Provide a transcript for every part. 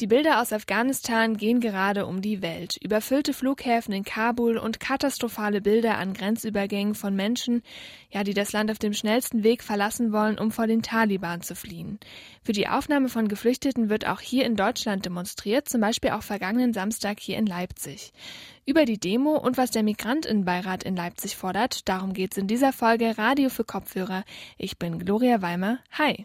Die Bilder aus Afghanistan gehen gerade um die Welt. Überfüllte Flughäfen in Kabul und katastrophale Bilder an Grenzübergängen von Menschen, ja, die das Land auf dem schnellsten Weg verlassen wollen, um vor den Taliban zu fliehen. Für die Aufnahme von Geflüchteten wird auch hier in Deutschland demonstriert, zum Beispiel auch vergangenen Samstag hier in Leipzig. Über die Demo und was der Migrantinnenbeirat in Leipzig fordert, darum geht's in dieser Folge Radio für Kopfhörer. Ich bin Gloria Weimer. Hi.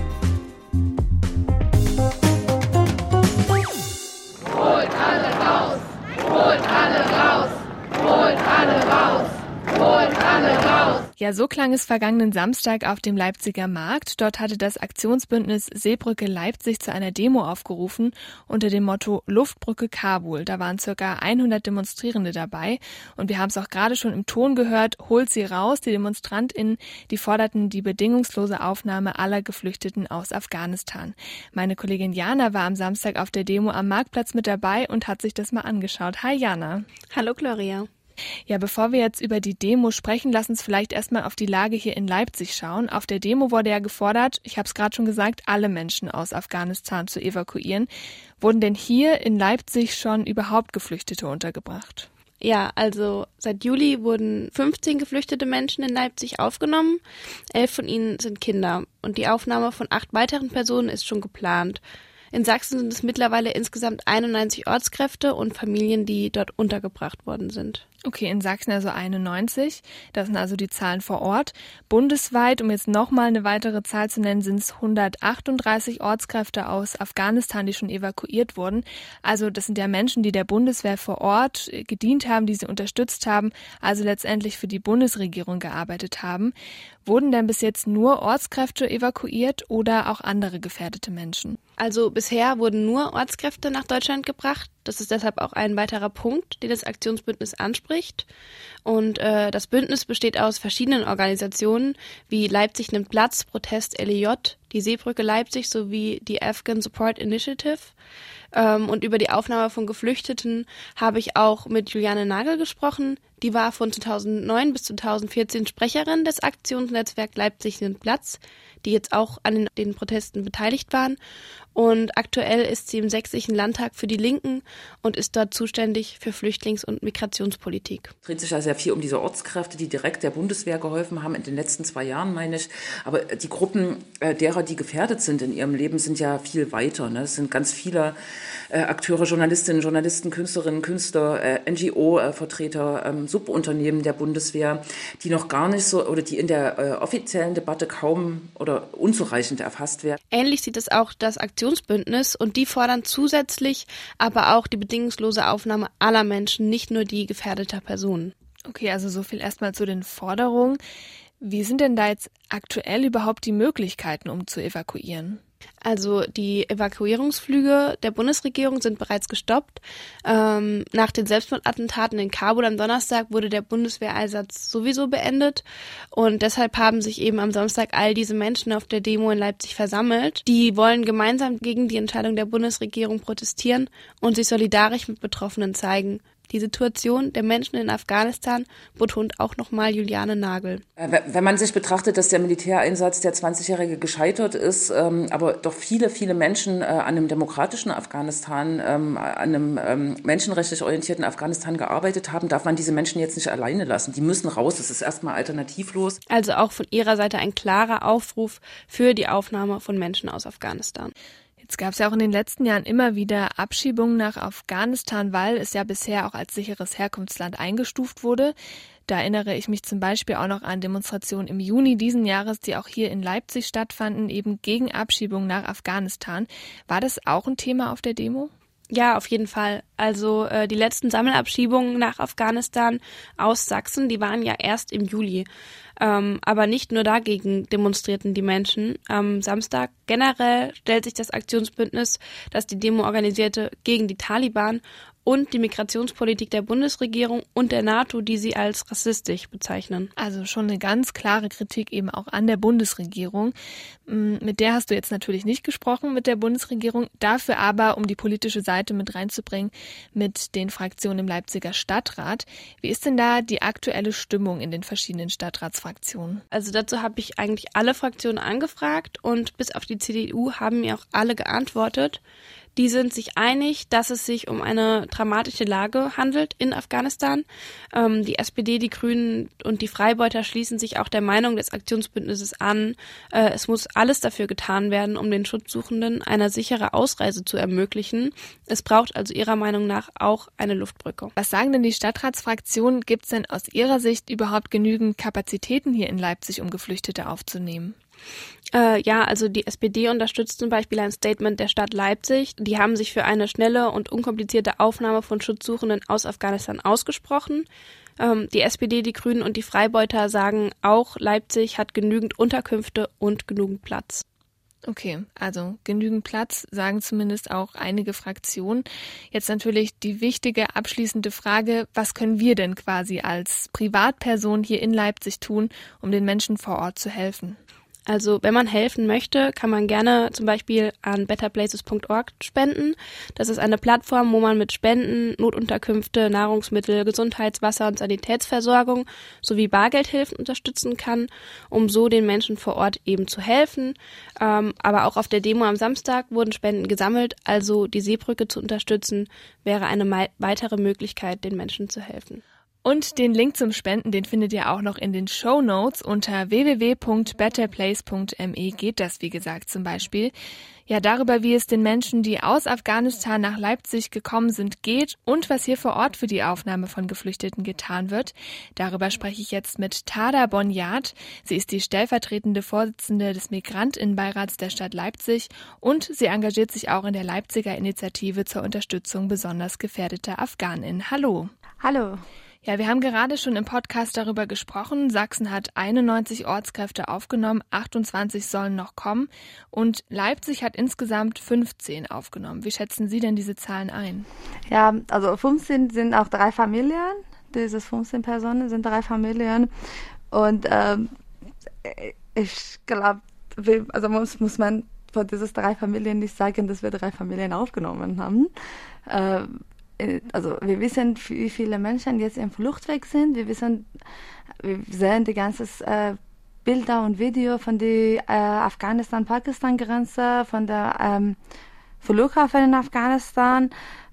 Ja, so klang es vergangenen Samstag auf dem Leipziger Markt. Dort hatte das Aktionsbündnis Seebrücke Leipzig zu einer Demo aufgerufen unter dem Motto Luftbrücke Kabul. Da waren circa 100 Demonstrierende dabei und wir haben es auch gerade schon im Ton gehört, holt sie raus. Die DemonstrantInnen, die forderten die bedingungslose Aufnahme aller Geflüchteten aus Afghanistan. Meine Kollegin Jana war am Samstag auf der Demo am Marktplatz mit dabei und hat sich das mal angeschaut. Hi Jana. Hallo Gloria. Ja, bevor wir jetzt über die Demo sprechen, lass uns vielleicht erstmal auf die Lage hier in Leipzig schauen. Auf der Demo wurde ja gefordert, ich habe es gerade schon gesagt, alle Menschen aus Afghanistan zu evakuieren. Wurden denn hier in Leipzig schon überhaupt Geflüchtete untergebracht? Ja, also seit Juli wurden 15 geflüchtete Menschen in Leipzig aufgenommen. Elf von ihnen sind Kinder. Und die Aufnahme von acht weiteren Personen ist schon geplant. In Sachsen sind es mittlerweile insgesamt 91 Ortskräfte und Familien, die dort untergebracht worden sind. Okay, in Sachsen also 91. Das sind also die Zahlen vor Ort. Bundesweit, um jetzt nochmal eine weitere Zahl zu nennen, sind es 138 Ortskräfte aus Afghanistan, die schon evakuiert wurden. Also das sind ja Menschen, die der Bundeswehr vor Ort gedient haben, die sie unterstützt haben, also letztendlich für die Bundesregierung gearbeitet haben. Wurden denn bis jetzt nur Ortskräfte evakuiert oder auch andere gefährdete Menschen? Also bisher wurden nur Ortskräfte nach Deutschland gebracht. Das ist deshalb auch ein weiterer Punkt, den das Aktionsbündnis anspricht. Und äh, das Bündnis besteht aus verschiedenen Organisationen wie Leipzig nimmt Platz, Protest LEJ, die Seebrücke Leipzig sowie die Afghan Support Initiative. Ähm, und über die Aufnahme von Geflüchteten habe ich auch mit Juliane Nagel gesprochen. Die war von 2009 bis 2014 Sprecherin des Aktionsnetzwerks Leipzig nimmt Platz, die jetzt auch an den, den Protesten beteiligt waren. Und aktuell ist sie im Sächsischen Landtag für die Linken und ist dort zuständig für Flüchtlings- und Migrationspolitik. Es dreht sich ja sehr viel um diese Ortskräfte, die direkt der Bundeswehr geholfen haben in den letzten zwei Jahren, meine ich. Aber die Gruppen äh, derer, die gefährdet sind in ihrem Leben, sind ja viel weiter. Ne? Es sind ganz viele äh, Akteure, Journalistinnen, Journalisten, Künstlerinnen, Künstler, äh, NGO-Vertreter, ähm, Subunternehmen der Bundeswehr, die noch gar nicht so oder die in der offiziellen Debatte kaum oder unzureichend erfasst werden. Ähnlich sieht es auch das Aktionsbündnis und die fordern zusätzlich aber auch die bedingungslose Aufnahme aller Menschen, nicht nur die gefährdeter Personen. Okay, also so viel erstmal zu den Forderungen. Wie sind denn da jetzt aktuell überhaupt die Möglichkeiten, um zu evakuieren? Also die Evakuierungsflüge der Bundesregierung sind bereits gestoppt. Ähm, nach den Selbstmordattentaten in Kabul am Donnerstag wurde der Bundeswehreinsatz sowieso beendet und deshalb haben sich eben am Samstag all diese Menschen auf der Demo in Leipzig versammelt. Die wollen gemeinsam gegen die Entscheidung der Bundesregierung protestieren und sich solidarisch mit Betroffenen zeigen. Die Situation der Menschen in Afghanistan betont auch nochmal Juliane Nagel. Äh, wenn man sich betrachtet, dass der Militäreinsatz der 20-Jährige gescheitert ist, ähm, aber doch viele, viele Menschen äh, an einem demokratischen Afghanistan, ähm, an einem ähm, menschenrechtlich orientierten Afghanistan gearbeitet haben, darf man diese Menschen jetzt nicht alleine lassen. Die müssen raus. Das ist erstmal alternativlos. Also auch von Ihrer Seite ein klarer Aufruf für die Aufnahme von Menschen aus Afghanistan. Jetzt gab es ja auch in den letzten Jahren immer wieder Abschiebungen nach Afghanistan, weil es ja bisher auch als sicheres Herkunftsland eingestuft wurde. Da erinnere ich mich zum Beispiel auch noch an Demonstrationen im Juni diesen Jahres, die auch hier in Leipzig stattfanden, eben gegen Abschiebungen nach Afghanistan. War das auch ein Thema auf der Demo? Ja, auf jeden Fall. Also äh, die letzten Sammelabschiebungen nach Afghanistan aus Sachsen, die waren ja erst im Juli. Ähm, aber nicht nur dagegen demonstrierten die Menschen. Am Samstag generell stellt sich das Aktionsbündnis, das die Demo organisierte, gegen die Taliban und die Migrationspolitik der Bundesregierung und der NATO, die sie als rassistisch bezeichnen. Also schon eine ganz klare Kritik eben auch an der Bundesregierung. Mm, mit der hast du jetzt natürlich nicht gesprochen, mit der Bundesregierung. Dafür aber, um die politische Seite mit reinzubringen, mit den Fraktionen im Leipziger Stadtrat. Wie ist denn da die aktuelle Stimmung in den verschiedenen Stadtratsfraktionen? Also dazu habe ich eigentlich alle Fraktionen angefragt und bis auf die CDU haben mir auch alle geantwortet. Die sind sich einig, dass es sich um eine dramatische Lage handelt in Afghanistan. Ähm, die SPD, die Grünen und die Freibeuter schließen sich auch der Meinung des Aktionsbündnisses an. Äh, es muss alles dafür getan werden, um den Schutzsuchenden eine sichere Ausreise zu ermöglichen. Es braucht also ihrer Meinung nach auch eine Luftbrücke. Was sagen denn die Stadtratsfraktionen? Gibt es denn aus ihrer Sicht überhaupt genügend Kapazitäten hier in Leipzig, um Geflüchtete aufzunehmen? Äh, ja, also die SPD unterstützt zum Beispiel ein Statement der Stadt Leipzig. Die haben sich für eine schnelle und unkomplizierte Aufnahme von Schutzsuchenden aus Afghanistan ausgesprochen. Ähm, die SPD, die Grünen und die Freibeuter sagen auch, Leipzig hat genügend Unterkünfte und genügend Platz. Okay, also genügend Platz, sagen zumindest auch einige Fraktionen. Jetzt natürlich die wichtige abschließende Frage, was können wir denn quasi als Privatperson hier in Leipzig tun, um den Menschen vor Ort zu helfen? Also wenn man helfen möchte, kann man gerne zum Beispiel an betterplaces.org spenden. Das ist eine Plattform, wo man mit Spenden Notunterkünfte, Nahrungsmittel, Gesundheits-, Wasser- und Sanitätsversorgung sowie Bargeldhilfen unterstützen kann, um so den Menschen vor Ort eben zu helfen. Ähm, aber auch auf der Demo am Samstag wurden Spenden gesammelt, also die Seebrücke zu unterstützen, wäre eine weitere Möglichkeit, den Menschen zu helfen. Und den Link zum Spenden, den findet ihr auch noch in den Show Notes unter www.betterplace.me geht das, wie gesagt, zum Beispiel. Ja, darüber, wie es den Menschen, die aus Afghanistan nach Leipzig gekommen sind, geht und was hier vor Ort für die Aufnahme von Geflüchteten getan wird. Darüber spreche ich jetzt mit Tada Bonjat. Sie ist die stellvertretende Vorsitzende des Migrantinnenbeirats der Stadt Leipzig und sie engagiert sich auch in der Leipziger Initiative zur Unterstützung besonders gefährdeter Afghaninnen. Hallo. Hallo. Ja, wir haben gerade schon im Podcast darüber gesprochen. Sachsen hat 91 Ortskräfte aufgenommen, 28 sollen noch kommen und Leipzig hat insgesamt 15 aufgenommen. Wie schätzen Sie denn diese Zahlen ein? Ja, also 15 sind auch drei Familien. Diese 15 Personen sind drei Familien und ähm, ich glaube, also muss, muss man von diesen drei Familien nicht sagen, dass wir drei Familien aufgenommen haben. Ähm, äh, also wir wissen, wie viele Menschen jetzt im Fluchtweg sind. Wir wissen, wir sehen die ganzen äh, Bilder und Video von der äh, Afghanistan-Pakistan-Grenze, von der ähm, Flughafen in Afghanistan.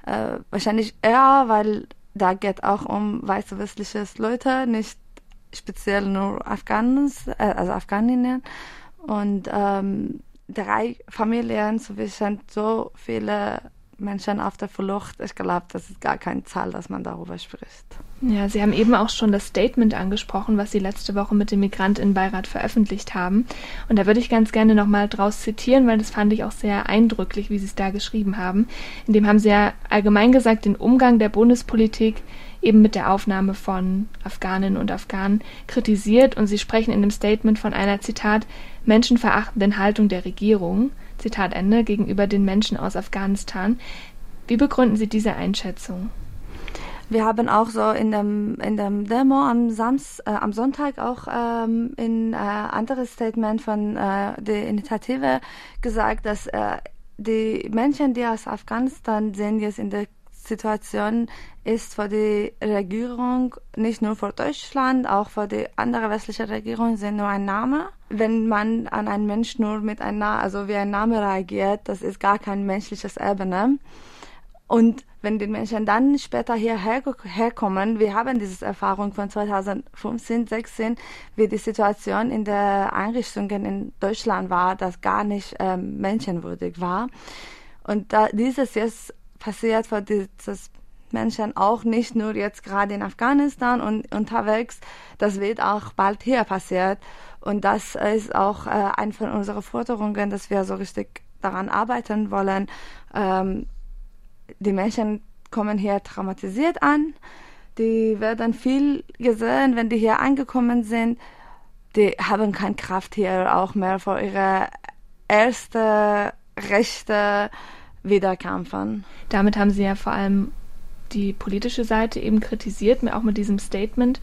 Äh, wahrscheinlich eher, weil da geht auch um weiße westliche Leute, nicht speziell nur Afghanis, äh, also Afghaninnen. Und ähm, drei Familien zwischen so viele Menschen auf der Flucht. Ich glaube, das ist gar keine Zahl, dass man darüber spricht. Ja, Sie haben eben auch schon das Statement angesprochen, was Sie letzte Woche mit dem Migrantinnenbeirat veröffentlicht haben. Und da würde ich ganz gerne nochmal draus zitieren, weil das fand ich auch sehr eindrücklich, wie Sie es da geschrieben haben. In dem haben Sie ja allgemein gesagt, den Umgang der Bundespolitik eben mit der Aufnahme von Afghaninnen und Afghanen kritisiert und Sie sprechen in dem Statement von einer Zitat menschenverachtenden Haltung der Regierung. Zitat Ende, gegenüber den Menschen aus Afghanistan. Wie begründen Sie diese Einschätzung? Wir haben auch so in dem, in dem Demo am, Sams, äh, am Sonntag auch ähm, in äh, anderes Statement von äh, der Initiative gesagt, dass äh, die Menschen, die aus Afghanistan sind, jetzt in der Situation ist für die Regierung, nicht nur für Deutschland, auch für die andere westliche Regierung, sind nur ein Name. Wenn man an einen Mensch nur mit einem also wie ein Name reagiert, das ist gar kein menschliches Ebene. Und wenn die Menschen dann später hierher herkommen, wir haben diese Erfahrung von 2015, 16, wie die Situation in der Einrichtungen in Deutschland war, das gar nicht ähm, menschenwürdig war. Und da dieses jetzt passiert für dieses Menschen auch nicht nur jetzt gerade in Afghanistan und unterwegs, das wird auch bald hier passiert. Und das ist auch äh, eine von unseren Forderungen, dass wir so richtig daran arbeiten wollen. Ähm, die Menschen kommen hier traumatisiert an, die werden viel gesehen, wenn die hier angekommen sind. Die haben keine Kraft hier auch mehr für ihre erste Rechte wieder kämpfen. Damit haben Sie ja vor allem die politische Seite eben kritisiert, auch mit diesem Statement.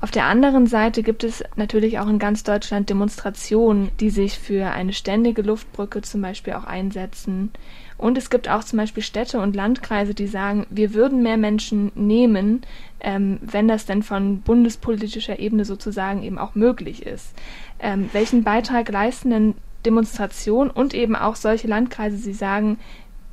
Auf der anderen Seite gibt es natürlich auch in ganz Deutschland Demonstrationen, die sich für eine ständige Luftbrücke zum Beispiel auch einsetzen. Und es gibt auch zum Beispiel Städte und Landkreise, die sagen, wir würden mehr Menschen nehmen, ähm, wenn das denn von bundespolitischer Ebene sozusagen eben auch möglich ist. Ähm, welchen Beitrag leisten denn Demonstrationen und eben auch solche Landkreise, die sagen,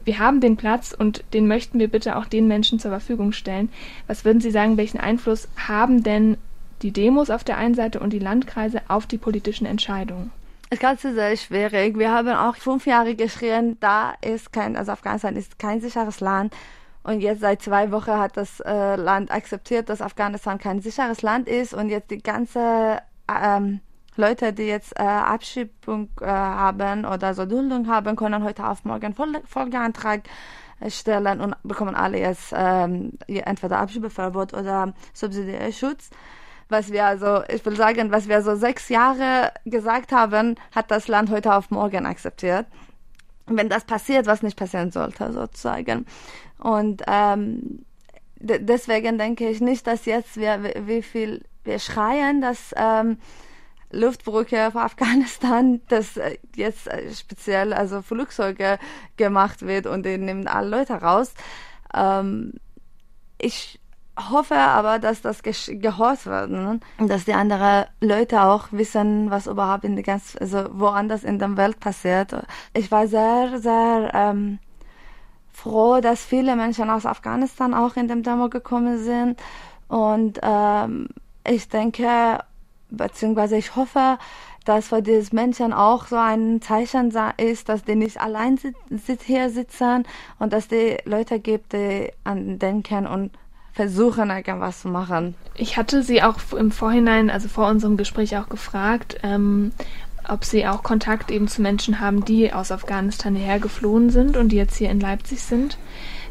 wir haben den Platz und den möchten wir bitte auch den Menschen zur Verfügung stellen. Was würden Sie sagen, welchen Einfluss haben denn die Demos auf der einen Seite und die Landkreise auf die politischen Entscheidungen? Das Ganze ist sehr schwierig. Wir haben auch fünf Jahre geschrien, da ist kein, also Afghanistan ist kein sicheres Land. Und jetzt seit zwei Wochen hat das äh, Land akzeptiert, dass Afghanistan kein sicheres Land ist und jetzt die ganze ähm, Leute, die jetzt äh, Abschiebung äh, haben oder so Duldung haben, können heute auf morgen Folgeantrag stellen und bekommen alle jetzt ähm, entweder Abschiebeverbot oder Subsidiärschutz was wir also, ich will sagen, was wir so sechs Jahre gesagt haben, hat das Land heute auf morgen akzeptiert. Wenn das passiert, was nicht passieren sollte, sozusagen. Und ähm, deswegen denke ich nicht, dass jetzt wir, wie viel wir schreien, dass ähm, Luftbrücke auf Afghanistan, dass äh, jetzt äh, speziell also Flugzeuge gemacht wird und die nehmen alle Leute raus. Ähm, ich hoffe aber, dass das gehört wird, ne? dass die anderen Leute auch wissen, was überhaupt in der ganz, also woanders in der Welt passiert. Ich war sehr, sehr ähm, froh, dass viele Menschen aus Afghanistan auch in dem Demo gekommen sind und ähm, ich denke, beziehungsweise ich hoffe, dass für diese Menschen auch so ein Zeichen ist, dass die nicht allein sit hier sitzen und dass die Leute gibt, die an denken und versuchen, irgendwas zu machen. Ich hatte Sie auch im Vorhinein, also vor unserem Gespräch auch gefragt, ähm, ob Sie auch Kontakt eben zu Menschen haben, die aus Afghanistan hierher geflohen sind und die jetzt hier in Leipzig sind.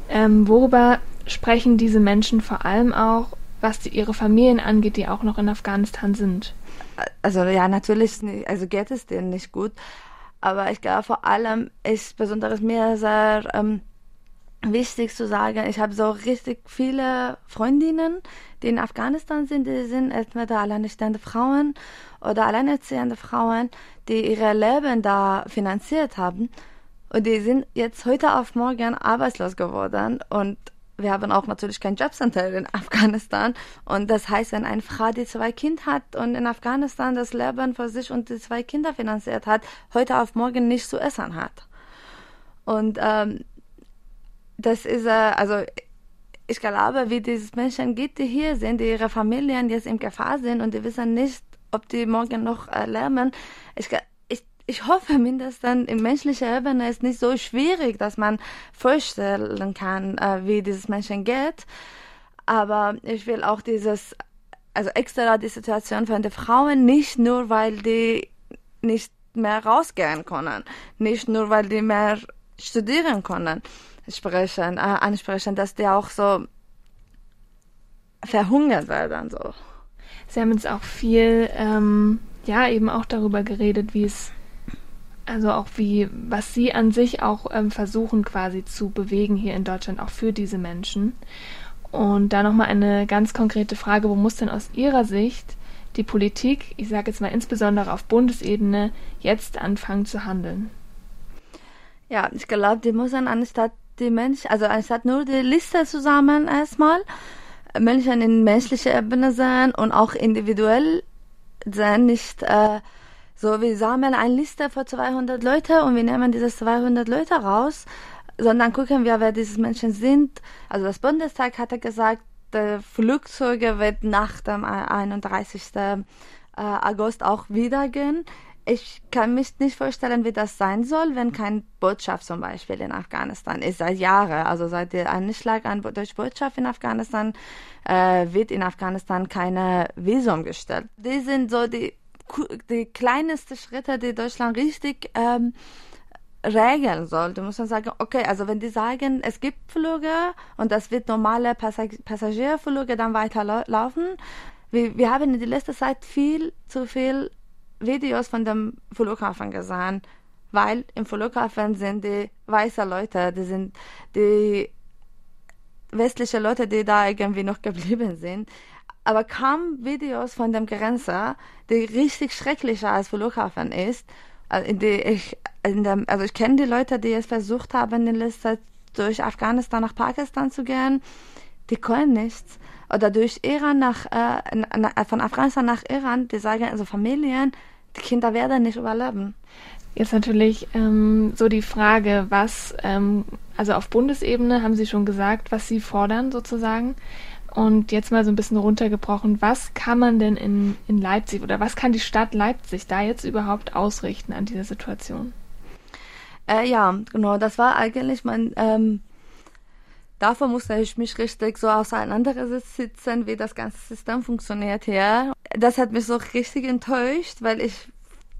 Ähm, worüber sprechen diese Menschen vor allem auch, was die, ihre Familien angeht, die auch noch in Afghanistan sind? Also ja, natürlich, nicht, also geht es denen nicht gut. Aber ich glaube, vor allem ist besonders mir sehr ähm, wichtig zu sagen, ich habe so richtig viele Freundinnen, die in Afghanistan sind, die sind entweder alleinstehende Frauen oder alleinerziehende Frauen, die ihre Leben da finanziert haben. Und die sind jetzt heute auf morgen arbeitslos geworden und wir haben auch natürlich kein Jobcenter in Afghanistan. Und das heißt, wenn eine Frau, die zwei Kinder hat und in Afghanistan das Leben für sich und die zwei Kinder finanziert hat, heute auf morgen nicht zu essen hat. Und ähm, das ist, äh, also ich glaube, wie diese Menschen geht, die hier sind, die ihre Familien jetzt in Gefahr sind und die wissen nicht, ob die morgen noch äh, lernen. Ich, ich, hoffe mindestens, in menschlicher Ebene ist nicht so schwierig, dass man vorstellen kann, äh, wie dieses Menschen geht. Aber ich will auch dieses, also extra die Situation von den Frauen, nicht nur, weil die nicht mehr rausgehen können, nicht nur, weil die mehr studieren können, sprechen, äh, ansprechen, dass die auch so verhungert werden. So. Sie haben jetzt auch viel, ähm, ja, eben auch darüber geredet, wie es, also auch wie, was Sie an sich auch ähm, versuchen quasi zu bewegen hier in Deutschland, auch für diese Menschen. Und da nochmal eine ganz konkrete Frage, wo muss denn aus Ihrer Sicht die Politik, ich sage jetzt mal insbesondere auf Bundesebene, jetzt anfangen zu handeln? Ja, ich glaube, die muss dann anstatt die Menschen, also anstatt nur die Liste zusammen erstmal, Menschen in menschlicher Ebene sein und auch individuell sein, nicht äh, so, wir sammeln eine Liste für 200 Leute und wir nehmen diese 200 Leute raus, sondern gucken wir, wer diese Menschen sind. Also das Bundestag hatte gesagt, Flugzeuge wird nach dem 31. Äh, August auch wieder gehen ich kann mich nicht vorstellen, wie das sein soll, wenn kein Botschaft zum Beispiel in Afghanistan ist seit Jahren. Also seit der Anschlag an durch Botschaft in Afghanistan äh, wird in Afghanistan keine Visum gestellt. Die sind so die die kleinsten Schritte, die Deutschland richtig ähm, regeln soll. Du musst dann sagen, okay, also wenn die sagen, es gibt Flüge und das wird normale Passag Passagierflüge dann weiterlaufen. Wir, wir haben in der letzten Zeit viel zu viel Videos von dem Flughafen gesehen, weil im Flughafen sind die weiße Leute, die sind die westliche Leute, die da irgendwie noch geblieben sind. Aber kamen Videos von dem Grenzer, die richtig schrecklicher als Flughafen ist. In die ich, in dem, also ich kenne die Leute, die es versucht haben, in letzter durch Afghanistan nach Pakistan zu gehen. Die können nichts. Oder durch Iran nach, äh, von Afghanistan nach Iran, die sagen, also Familien, die Kinder werden nicht überleben. Jetzt natürlich ähm, so die Frage, was, ähm, also auf Bundesebene haben Sie schon gesagt, was Sie fordern sozusagen. Und jetzt mal so ein bisschen runtergebrochen, was kann man denn in, in Leipzig oder was kann die Stadt Leipzig da jetzt überhaupt ausrichten an dieser Situation? Äh, ja, genau, das war eigentlich mein, ähm, davor musste ich mich richtig so auseinandersetzen, wie das ganze System funktioniert hier. Das hat mich so richtig enttäuscht, weil ich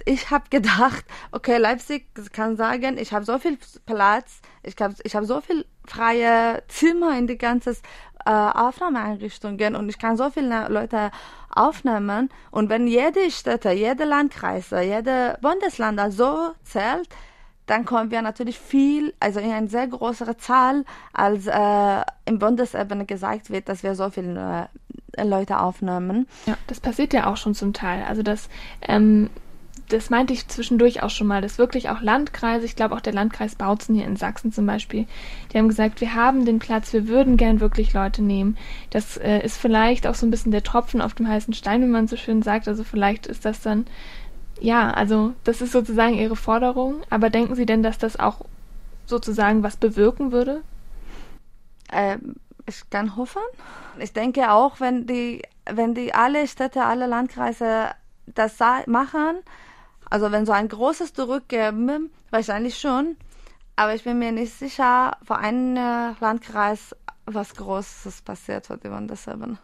ich habe gedacht, okay, Leipzig kann sagen, ich habe so viel Platz, ich habe ich hab so viel freie Zimmer in die ganzen äh, Aufnahmeeinrichtungen und ich kann so viele Leute aufnehmen. Und wenn jede Städte, jede Landkreise, jede Bundesland so zählt, dann kommen wir natürlich viel, also in eine sehr größere Zahl, als äh, im Bundesebene gesagt wird, dass wir so viele äh, Leute aufnehmen. Ja, das passiert ja auch schon zum Teil. Also das ähm, das meinte ich zwischendurch auch schon mal, dass wirklich auch Landkreise, ich glaube auch der Landkreis Bautzen hier in Sachsen zum Beispiel, die haben gesagt, wir haben den Platz, wir würden gern wirklich Leute nehmen. Das äh, ist vielleicht auch so ein bisschen der Tropfen auf dem heißen Stein, wie man so schön sagt. Also vielleicht ist das dann, ja, also das ist sozusagen ihre Forderung. Aber denken Sie denn, dass das auch sozusagen was bewirken würde? Ähm, ich kann hoffen. Ich denke auch, wenn die, wenn die alle Städte, alle Landkreise das machen, also wenn so ein großes Zurückgeben, wahrscheinlich schon. Aber ich bin mir nicht sicher, vor einem Landkreis was Großes passiert hat über das eben.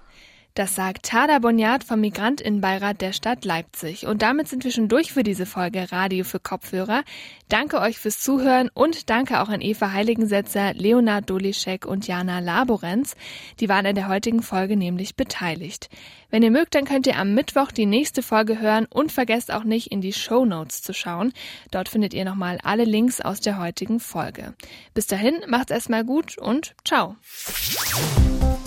Das sagt Tada Bonjat vom Migrantinnenbeirat der Stadt Leipzig. Und damit sind wir schon durch für diese Folge Radio für Kopfhörer. Danke euch fürs Zuhören und danke auch an Eva Heiligensetzer, Leonard Dolischek und Jana Laborenz. Die waren in der heutigen Folge nämlich beteiligt. Wenn ihr mögt, dann könnt ihr am Mittwoch die nächste Folge hören und vergesst auch nicht in die Show Notes zu schauen. Dort findet ihr nochmal alle Links aus der heutigen Folge. Bis dahin, macht's erstmal gut und ciao.